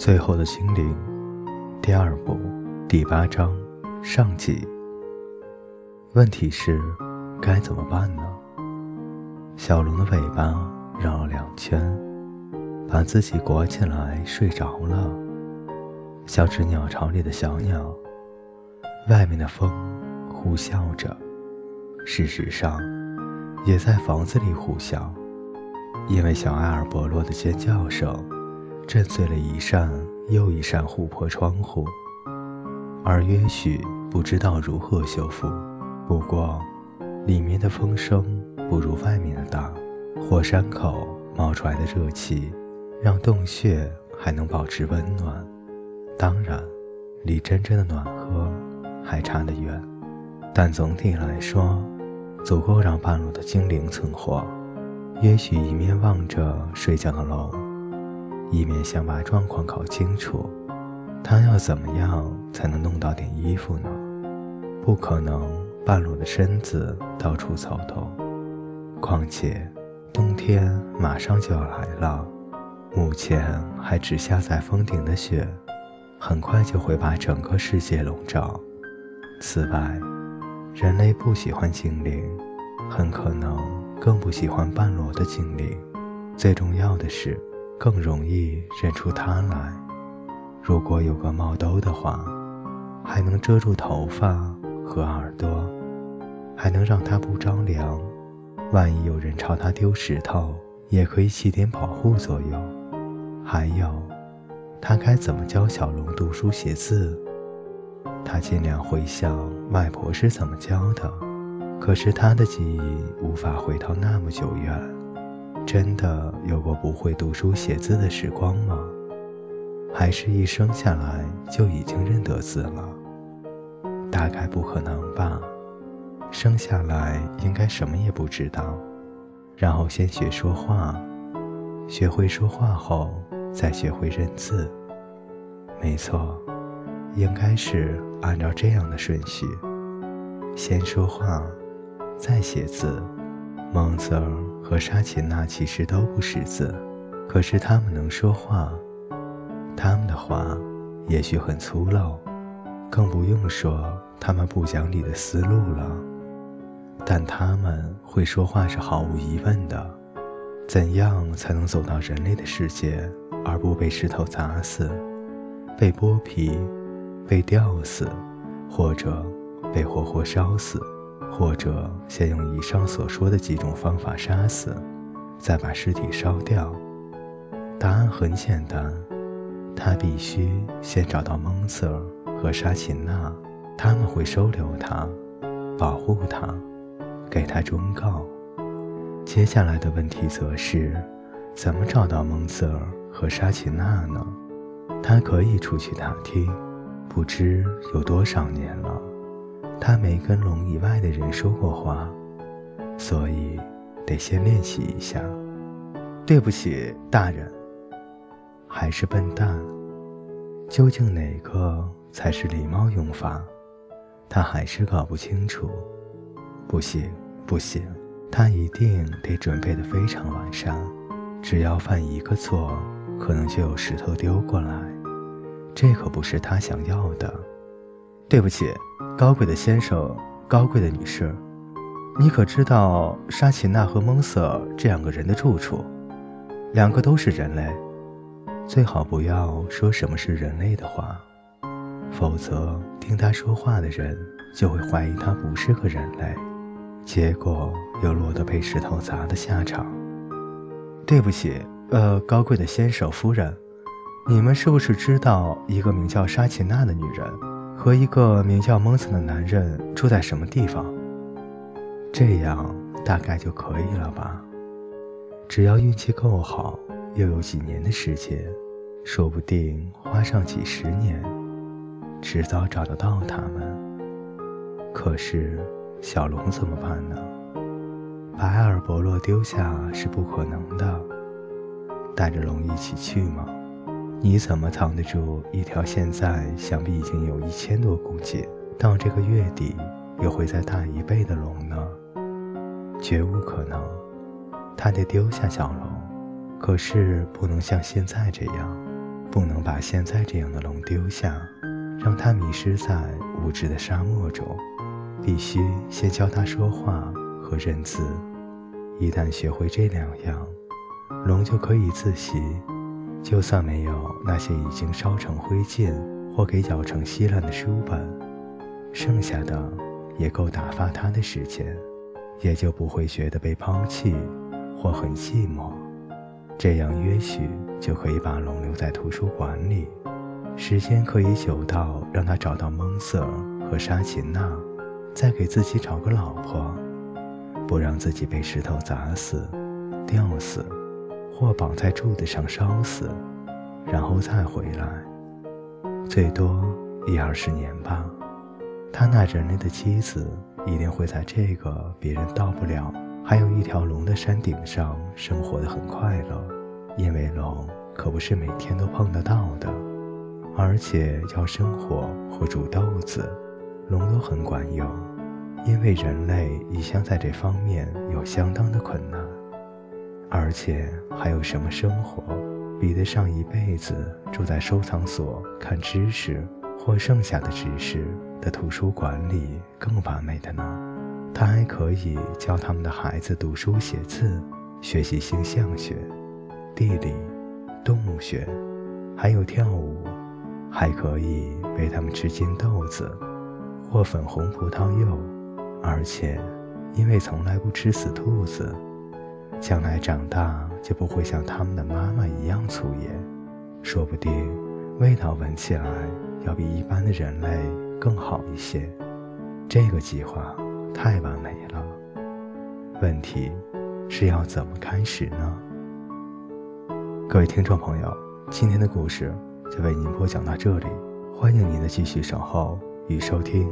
最后的精灵，第二部第八章上集。问题是，该怎么办呢？小龙的尾巴绕了两圈，把自己裹起来睡着了，像只鸟巢里的小鸟。外面的风呼啸着，事实上，也在房子里呼啸，因为小埃尔伯洛的尖叫声。震碎了一扇又一扇琥珀窗户，而约许不知道如何修复。不过，里面的风声不如外面的大，火山口冒出来的热气让洞穴还能保持温暖。当然，离真正的暖和还差得远，但总体来说，足够让半路的精灵存活。约许一面望着睡觉的龙。一面想把状况搞清楚，他要怎么样才能弄到点衣服呢？不可能半裸的身子到处走动。况且，冬天马上就要来了，目前还只下在峰顶的雪，很快就会把整个世界笼罩。此外，人类不喜欢精灵，很可能更不喜欢半裸的精灵。最重要的是。更容易认出他来。如果有个帽兜的话，还能遮住头发和耳朵，还能让他不着凉。万一有人朝他丢石头，也可以起点保护作用。还有，他该怎么教小龙读书写字？他尽量回想外婆是怎么教的，可是他的记忆无法回到那么久远。真的有过不会读书写字的时光吗？还是一生下来就已经认得字了？大概不可能吧。生下来应该什么也不知道，然后先学说话，学会说话后再学会认字。没错，应该是按照这样的顺序：先说话，再写字。蒙瑟尔和沙琴娜其实都不识字，可是他们能说话。他们的话也许很粗陋，更不用说他们不讲理的思路了。但他们会说话是毫无疑问的。怎样才能走到人类的世界，而不被石头砸死、被剥皮、被吊死，或者被活活烧死？或者先用以上所说的几种方法杀死，再把尸体烧掉。答案很简单，他必须先找到蒙瑟尔和沙琴娜，他们会收留他，保护他，给他忠告。接下来的问题则是，怎么找到蒙瑟尔和沙琴娜呢？他可以出去打听，不知有多少年了。他没跟龙以外的人说过话，所以得先练习一下。对不起，大人。还是笨蛋。究竟哪个才是礼貌用法？他还是搞不清楚。不行，不行，他一定得准备的非常完善。只要犯一个错，可能就有石头丢过来。这可不是他想要的。对不起。高贵的先生，高贵的女士，你可知道沙琴娜和蒙瑟这两个人的住处？两个都是人类，最好不要说什么是人类的话，否则听他说话的人就会怀疑他不是个人类，结果又落得被石头砸的下场。对不起，呃，高贵的先生夫人，你们是不是知道一个名叫沙琴娜的女人？和一个名叫蒙森的男人住在什么地方？这样大概就可以了吧？只要运气够好，又有几年的时间，说不定花上几十年，迟早找得到他们。可是小龙怎么办呢？把埃尔伯洛丢下是不可能的，带着龙一起去吗？你怎么藏得住一条现在想必已经有一千多公斤，到这个月底又会再大一倍的龙呢？绝无可能，他得丢下小龙，可是不能像现在这样，不能把现在这样的龙丢下，让它迷失在无知的沙漠中。必须先教它说话和认字。一旦学会这两样，龙就可以自习。就算没有那些已经烧成灰烬或给咬成稀烂的书本，剩下的也够打发他的时间，也就不会觉得被抛弃或很寂寞。这样也许就可以把龙留在图书馆里，时间可以久到让他找到蒙瑟和沙琴娜，再给自己找个老婆，不让自己被石头砸死、吊死，或绑在柱子上烧死，然后再回来，最多一二十年吧。他那人类的妻子一定会在这个别人到不了。还有一条龙的山顶上生活的很快乐，因为龙可不是每天都碰得到的，而且要生火或煮豆子，龙都很管用。因为人类一向在这方面有相当的困难，而且还有什么生活比得上一辈子住在收藏所看知识或剩下的知识的图书馆里更完美的呢？他还可以教他们的孩子读书写字，学习星象学、地理、动物学，还有跳舞，还可以喂他们吃金豆子或粉红葡萄柚，而且因为从来不吃死兔子，将来长大就不会像他们的妈妈一样粗野，说不定味道闻起来要比一般的人类更好一些。这个计划。太完美了。问题是要怎么开始呢？各位听众朋友，今天的故事就为您播讲到这里，欢迎您的继续守候与收听。